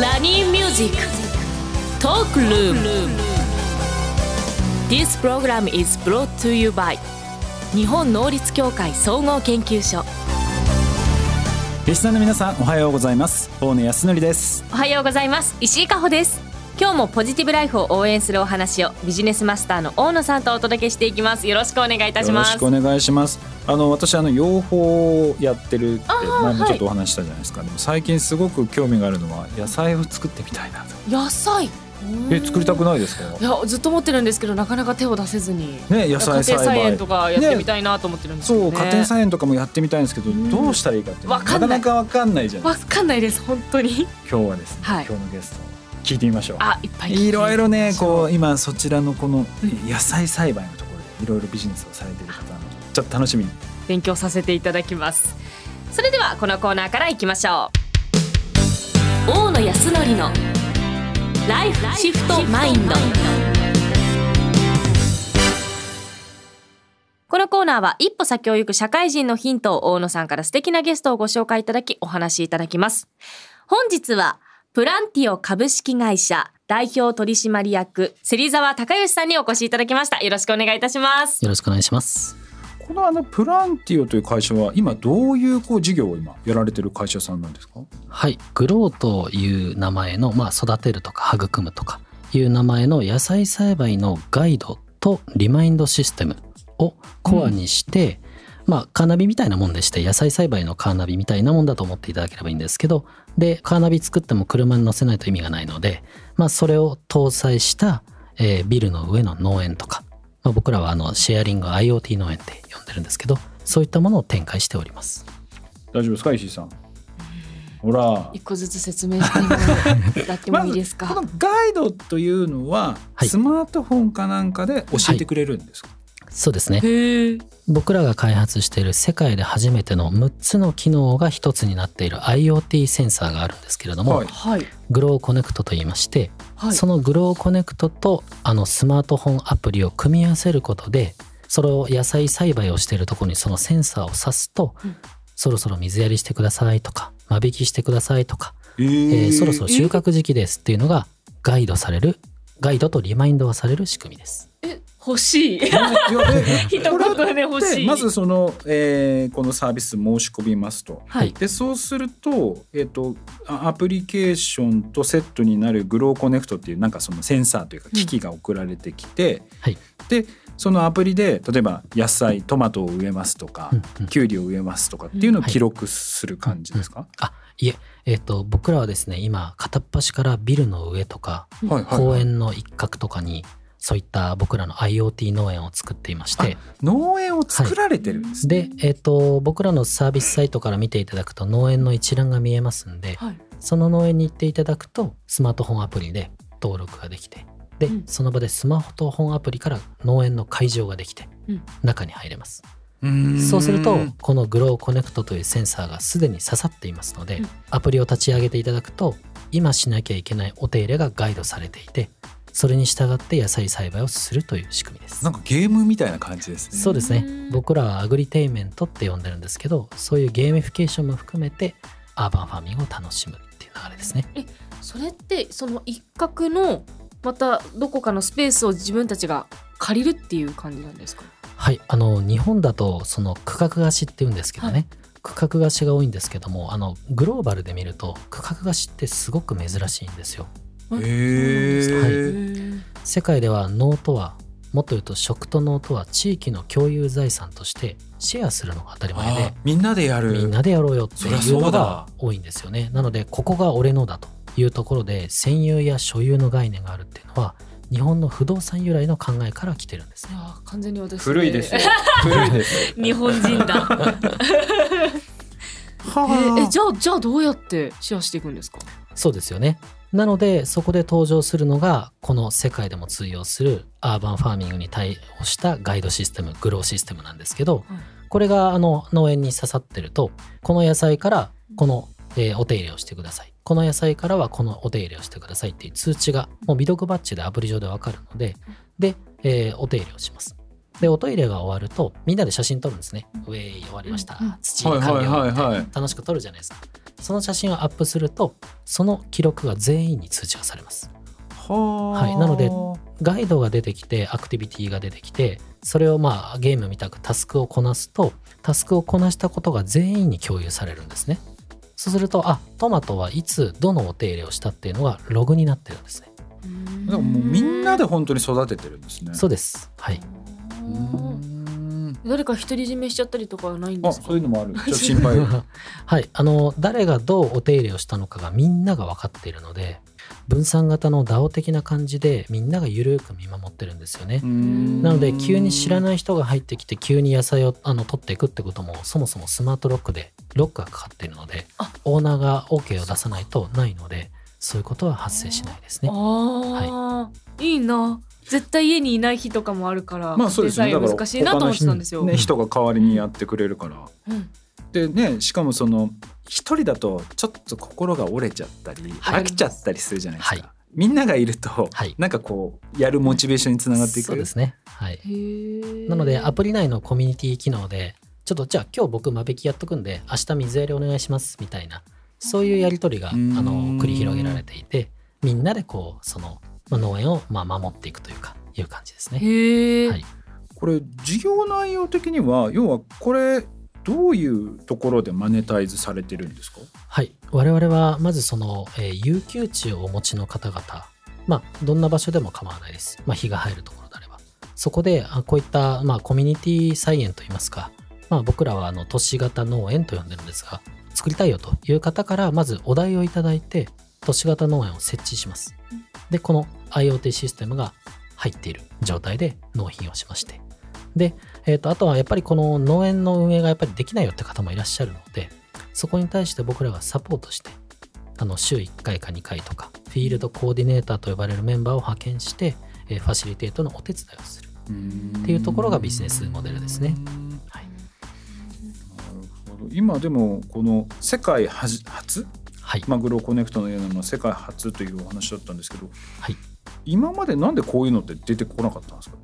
ラニー Music Talk Room This program is brought to you by 日本能率協会総合研究所リスナーの皆さんおはようございます。大野泰敬です。おはようございます。石井加穂です今日もポジティブライフを応援するお話をビジネスマスターの大野さんとお届けしていきます。よろしくお願いいたしよろますしくお願いします。あの私あの養蜂をやってるって前もちょっとお話ししたじゃないですか、でも最近すごく興味があるのは野菜を作ってみたいなと。野菜？え作りたくないですか？いやずっと思ってるんですけどなかなか手を出せずに。ね野菜栽家庭菜園培。とかやってみたいなと思ってるんですけど、ね。そう家庭菜園とかもやってみたいんですけど、うん。どうしたらいいかってなかなかわかんないじゃないわかんないです本当に。今日はですね、はい。今日のゲストを聞いてみましょう。あいっぱいいろいろねこう。う今そちらのこの野菜栽培のところでいろいろビジネスをされている方なのでちょっと楽しみに。勉強させていただきます。それではこのコーナーからいきましょう。大野康則のライフシフトマインドこのコーナーは一歩先を行く社会人のヒントを大野さんから素敵なゲストをご紹介いただきお話しいただきます。本日はプランティオ株式会社代表取締役芹沢隆義さんにお越しいただきました。よろしくお願いいたします。よろしくお願いします。このあのプランティオという会社は今どういうこう事業を今やられてる会社さんなんですか？はい、グローという名前の、まあ、育てるとか育むとかいう名前の野菜栽培のガイドとリマインドシステムをコアにして、まあ、カーナビみたいなもんでして野菜栽培のカーナビみたいなもんだと思っていただければいいんですけどでカーナビ作っても車に乗せないと意味がないので、まあ、それを搭載した、えービルの上の農園とか、まあ、僕らはあのシェアリング IoT 農園って呼んでるんですけどそういったものを展開しております。大丈夫ですか？石井さん。ほら。一個ずつ説明してもらってもいいですか、まずこのガイドというのは、はい。スマートフォンかなんかで教えてくれるんですか、そうですね。僕らが開発している世界で初めての6つの機能が一つになっている IoT センサーがあるんですけれども、はい。はい。グローコネクトと言いまして、はい。そのグローコネクトとあのスマートフォンアプリを組み合わせることでそれを野菜栽培をしているところにそのセンサーを挿すと、うん。そろそろ水やりしてくださいとか間引きしてくださいとか、ええーーそろそろ収穫時期ですっていうのがガイドされるガイドとリマインドがされる仕組みです。え欲しい。一言で欲しい。でまずその、えーこのサービス申し込みますと。はい。でそうすると,、えー、とあアプリケーションとセットになるグローコネクトっていうなんかそのセンサーというか機器が送られてきて、はい。でそのアプリで例えば野菜トマトを植えますとか、うんうん。キュウリを植えますとかっていうのをはい。記録する感じですか、あいええっ、と僕らはですね今片っ端からビルの上とかはいはいはい。公園の一角とかにそういった僕らの IoT 農園を作っていまして農園を作られてるんですね。で、えっと僕らのサービスサイトから見ていただくと農園の一覧が見えますんではい。その農園に行っていただくとスマートフォンアプリで登録ができてで、うん。その場でスマートフォンアプリから農園の解錠ができてうん。中に入れます。うーん。そうするとこの grow connect というセンサーがすでに刺さっていますので、うん。アプリを立ち上げていただくと今しなきゃいけないお手入れがガイドされていてそれに従って野菜栽培をするという仕組みです。なんかゲームみたいな感じですね。そうですね。うん。僕らは agritainment って呼んでるんですけどそういうゲーミフィケーションも含めてアーバンファーミングを楽しむっていう流れですね。それってその一角のまたどこかのスペースを自分たちが借りるっていう感じなんですか？はいあの日本だとその区画貸しっていうんですけどね、区画貸しが多いんですけどもあのグローバルで見ると区画貸しってすごく珍しいんですよへー。ー。世界では農とはもっと言うと食と農とは地域の共有財産としてシェアするのが当たり前であみんなでやる。みんなでやろうよっていそうのが多いんですよね。なのでここが俺のだというところで占有や所有の概念があるっていうのは日本の不動産由来の考えから来てるんですね。完全に私古いですよ。古いですよ。日本人だ。ええじゃあじゃあどうやってシェアしていくんですか？そうですよねなのでそこで登場するのがこの世界でも通用するアーバンファーミングに対応したガイドシステムグローシステムなんですけど、はいこれがあの農園に刺さってるとこの野菜からこの、えーお手入れをしてください。この野菜からはこのお手入れをしてくださいっていう通知がもう未読バッジでアプリ上でわかるのでで、えーお手入れをしますでおトイレが終わるとみんなで写真撮るんですね。ウェイ終わりました。うん土はいはい完了はいはい。楽しく撮るじゃないですか。その写真をアップするとその記録が全員に通知がされます。はあ。はい。なのでガイドが出てきてアクティビティが出てきてそれをまあゲームみたくタスクをこなすとタスクをこなしたことが全員に共有されるんですね。そうするとあトマトはいつどのお手入れをしたっていうのがログになってるんですね。だからもうみんなで本当に育ててるんですね。そうです。はい。うん誰か独り占めしちゃったりとかはないんであすか？そういうのもある。ちょっと心配。はいあの誰がどうお手入れをしたのかがみんなが分かっているので分散型の DAO 的な感じでみんながゆるく見守ってるんですよね。なので急に知らいない人が入ってきて急に野菜をあの取っていくってこともそもそもスマートロックでロックがかかっているのであ。オーナーが OK を出さないとないのでそういうことは発生しないですね。ああ、い、いな絶対家にいない日とかもあるからまあそうですね。デザイン難しいなと思ってたんですよ、ね、人が代わりにやってくれるから、うん。でねしかもその一人だとちょっと心が折れちゃったり、はい。飽きちゃったりするじゃないですか、はい。みんながいると、はい。なんかこうやるモチベーションにつながっていく。そうですね。はい。なのでアプリ内のコミュニティ機能でちょっとじゃあ今日僕間引きやっとくんで明日水やりお願いしますみたいなそういうやり取りがあの繰り広げられていてみんなでこうそのまあ農園をまあ守っていくというかいう感じですね。はいこれ事業内容的には要はこれどういうところでマネタイズされてるんですか？はい、我々はまずその、えー有給地をお持ちの方々、まあ、どんな場所でも構わないです。まあ、日が入るところであれば。そこで、あこういった、まあ、コミュニティ菜園といいますか、まあ、僕らはあの都市型農園と呼んでるんですが、作りたいよという方から、まずお題をいただいて、都市型農園を設置します。で、この IoT システムが入っている状態で納品をしまして。で、えー、とあとはやっぱりこの農園の運営がやっぱりできないよって方もいらっしゃるので、そこに対して僕らがサポートして、あの週1回か2回とか、フィールドコーディネーターと呼ばれるメンバーを派遣して、えーファシリテートのお手伝いをする。っていうところがビジネスモデルですねはい。なるほど今でもこの世界初はい。マグロコネクトのようなのは世界初というお話だったんですけど、はい今までなんでこういうのって出てこなかったんですか？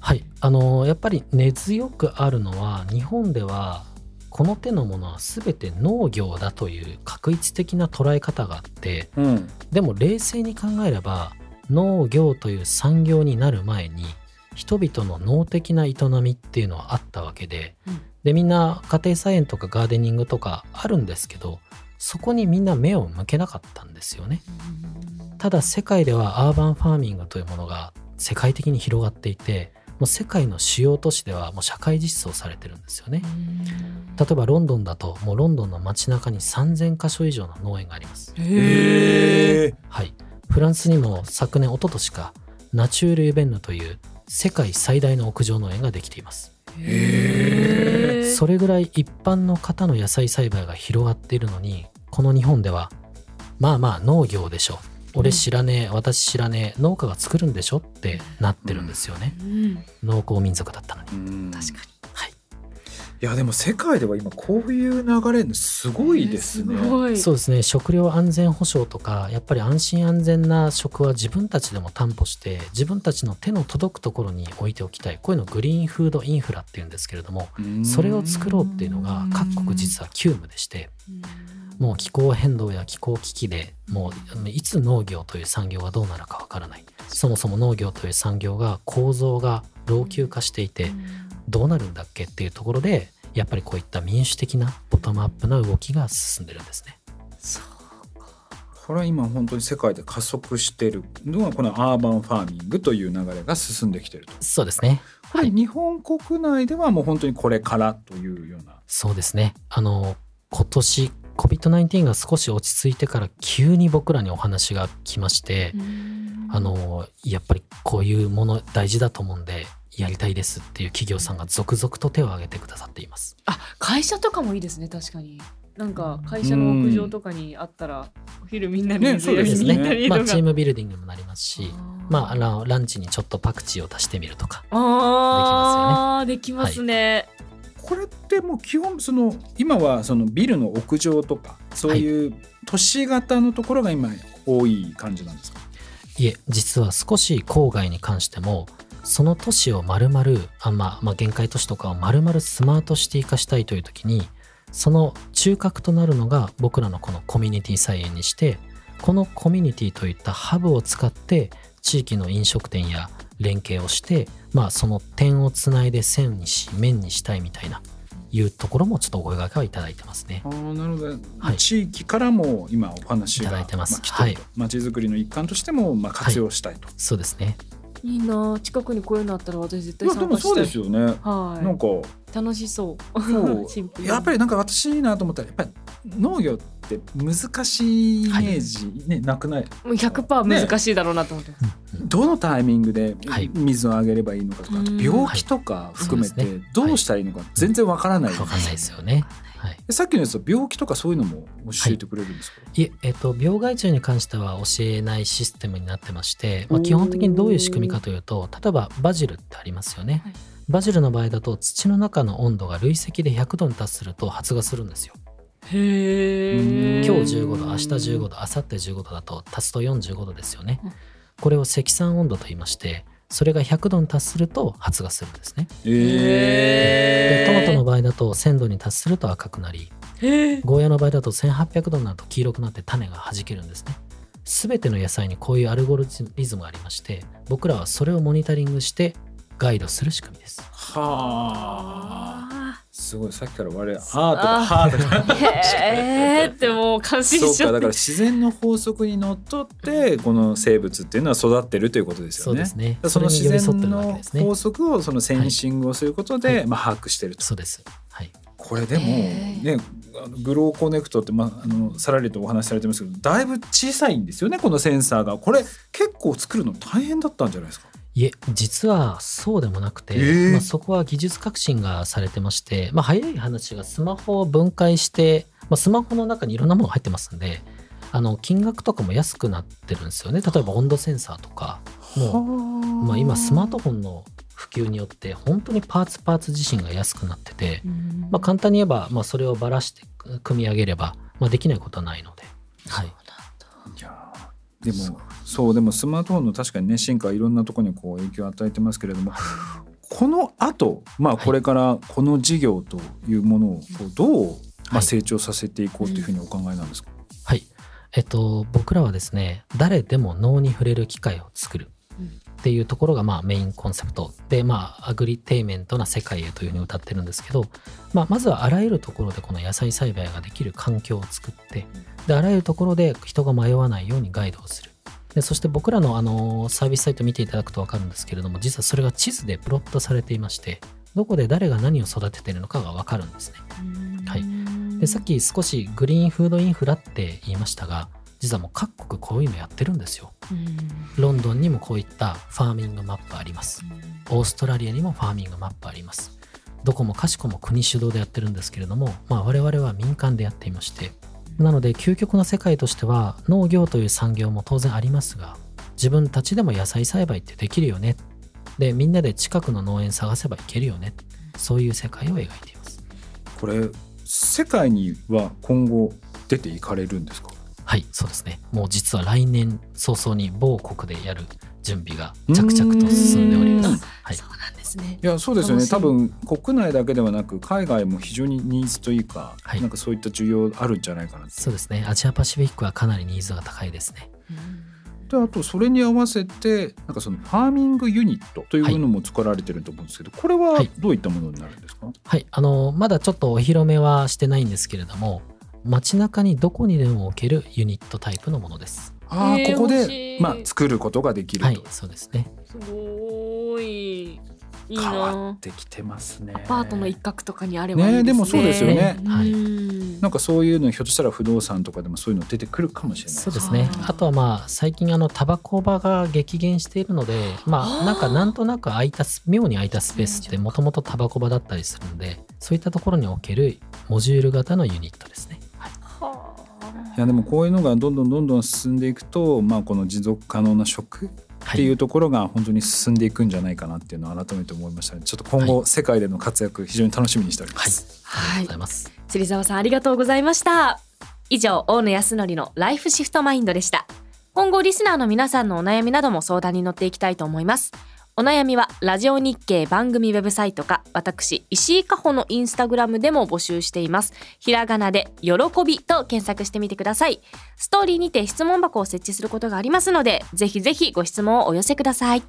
はい。あのーやっぱり根強くあるのは、日本では、この手のものは全て農業だという確一的な捉え方があって、うんでも冷静に考えれば農業という産業になる前に人々の脳的な営みっていうのはあったわけで、うんでみんな家庭菜園とかガーデニングとかあるんですけどそこにみんな目を向けなかったんですよね。ただ世界ではアーバンファーミングというものが世界的に広がっていてもう世界の主要都市ではもう社会実装されてるんですよね。例えばロンドンだともうロンドンの街中に3000箇所以上の農園があります。はい、フランスにも昨年一昨年かナチュール・ユベンヌという世界最大の屋上農園ができています。それぐらい一般の方の野菜栽培が広がっているのにこの日本ではまあまあ農業でしょ俺知らねえ私知らねえ農家が作るんでしょってなってるんですよね、うん。農耕民族だったのに。うん。確かに。はい。いやでも世界では今こういう流れすごいですね。すごい。そうですね。食料安全保障とかやっぱり安心安全な食は自分たちでも担保して自分たちの手の届くところに置いておきたい。こういうのをグリーンフードインフラっていうんですけれどもそれを作ろうっていうのが各国実は急務でしてもう気候変動や気候危機でもういつ農業という産業がどうなるかわからないそもそも農業という産業が構造が老朽化していてどうなるんだっけっていうところでやっぱりこういった民主的なボトムアップな動きが進んでるんですね。これは今本当に世界で加速してるのはこのアーバンファーミングという流れが進んできてると。そうですね。これ日本国内ではもう本当にこれからというような。そうですね。あの今年 COVID-19 が少し落ち着いてから急に僕らにお話が来まして、あのやっぱりこういうもの大事だと思うんでやりたいですっていう企業さんが続々と手を挙げてくださっています。あ会社とかもいいですね確かに。なんか会社の屋上とかにあったらお昼みんなでね。水やりですね。まあチームビルディングにもなりますし、まああのランチにちょっとパクチーを足してみるとか。あーできますねこれってもう基本その今はそのビルの屋上とかそういう都市型のところが今多い感じなんですか、いえ実は少し郊外に関してもその都市を丸々あ、まあ、まあ限界都市とかを丸々スマートシティ化したいという時にその中核となるのが僕らのこのコミュニティ菜園にしてこのコミュニティといったハブを使って地域の飲食店や連携をして、まあ、その点をつないで線にし面にしたいみたいないうところもちょっとお声掛けはいただいてますね。あ。ーなるほど、はい。地域からも今お話がいただいてます。あ来てるとはい。まちづくりの一環としてもまあ活用したいと、そうですね。いいな近くにこういうのあったら私絶い対やでもそうですよね、なんはかい楽しそう。そう。シンプルに。やっぱりなんか私いいなと思ったらやっぱり農業って難しいイメージ、ねなくない？もう100%難しいだろうなと思ってます、どのタイミングではい水をあげればいいのかとか、あとうん。病気とか含めてどうしたらいいのか全然わからない、わかんないですよね。はい。でさっきのやつは病気とかそういうのも教えてくれるんですか、いえ、えっと、病害虫に関しては教えないシステムになってまして、まあ、基本的にどういう仕組みかというと、例えばバジルってありますよね。はいバジルの場合だと土の中の温度が累積で100度に達すると発芽するんですよ。へえ今日15度、明日15度、明後日15度だと足すと45度ですよねうん。これを積算温度と言いまして、それが100度に達すると発芽するんですね。えで、トマトのの場合だと1000度に達すると赤くなり、へーゴーヤの場合だと1800度になると黄色くなって種が弾けるんですね。すべての野菜にこういうアルゴリズムがありまして、僕らはそれをモニタリングしてガイドする仕組みです。ー、はああすごいさっきから我々あーとかはーとかーへーってもう感心そうしちゃってかだから自然の法則にのっとってこの生物っていうのは育ってるということですよね。そうですね。その自然の法。則をそのセンシングをすることで、はいまあ、把握してると。そうです。はい。これでもねグローコネクトって、まあ、あのさらりとお話しされてますけどだいぶ小さいんですよねこのセンサーがこれ結構作るの大変だったんじゃないですか？いえ、実はそうでもなくて、えー。まあ、そこは技術革新がされてまして、まあ、早い話がスマホを分解して、まあ、スマホの中にいろんなものが入ってますんで、あの金額とかも安くなってるんですよね。例えば温度センサーとか、もうまあ、今スマートフォンの普及によって本当にパーツパーツ自身が安くなってて、まあ、簡単に言えば、まあ、それをばらして組み上げれば、まあ、できないことはないので、はい、でもそうでもスマートフォンの確かにね進化はいろんなところにこう影響を与えてますけれどもこの後まあこれからこの事業というものをこうどうまはあい成長させていこうというふうにお考えなんですか、はい。えっと、僕らはですね、誰でも脳に触れる機会を作るっていうところがまあメインコンセプトで、まあ、アグリテイメントな世界へというふうに歌ってるんですけど、まあ、まずはあらゆるところでこの野菜栽培ができる環境を作って、で、あらゆるところで人が迷わないようにガイドをする。でそして僕らのあのサービスサイト見ていただくと分かるんですけれども実はそれが地図でプロットされていましてどこで誰が何を育てているのかが分かるんですね。はいでさっき少しグリーンフードインフラって言いましたが実はもう各国こういうのやってるんですよ。ロンドンにもこういった farming map あります。オーストラリアにも farming map あります。どこもかしこも国主導でやってるんですけれども、まあ、我々は民間でやっていまして。なので究極の世界としては農業という産業も当然ありますが自分たちでも野菜栽培ってできるよね。でみんなで近くの農園探せばいけるよね。そういう世界を描いています。これ世界には今後出ていかれるんですか？はいそうですね。もう実は来年早々に某国でやる準備が着々と進んでおります、はい、そうなんですね。いやそうですよね。多分国内だけではなく海外も非常にニーズというか、はい。なんかそういった需要あるんじゃないかなそうですね。アジアパシフィックはかなりニーズが高いですね。であとそれに合わせてなんかそのファーミングユニットというのも作られてると思うん。ですけど、これははいどういったものになるんですか、はい、あのまだちょっとお披露目はしてないんですけれども街中にどこにでも置けるユニットタイプのものです。ああえーここでまあ作ることができると、はい、そうですね。すごい。いい変わなってきてますね。アパートの一角とかにあればいいですね。ねでもそうですよね。はい。うんなんかそういうのひょっとしたら不動産とかでもそういうの出てくるかもしれない。そうですね。あ。とはまあ最近あのタバコ場が激減しているので、まあなんかなんとなく空いたス妙に空いたスペースってもともとタバコ場だったりするんで、そういったところに置けるモジュール型のユニットですね。はいいやでもこういうのがどんどんどんどん進んでいくと、まあ、この持続可能な食っていうところが本当に進んでいくんじゃないかなっていうのを改めて思いましたね。ちょっと今後世界での活躍非常に楽しみにしておりまはい、す、ありがとうございます。芹沢さんありがとうございました。以上大野康則のライフシフトマインドでした。今後リスナーの皆さんのお悩みなども相談に乗っていきたいと思いますお悩みはラジオ日経番組ウェブサイトか私石井加穂のインスタグラムでも募集しています。ひらがなで喜びと検索してみてください。ストーリーにて質問箱を設置することがありますのでぜひぜひご質問をお寄せください。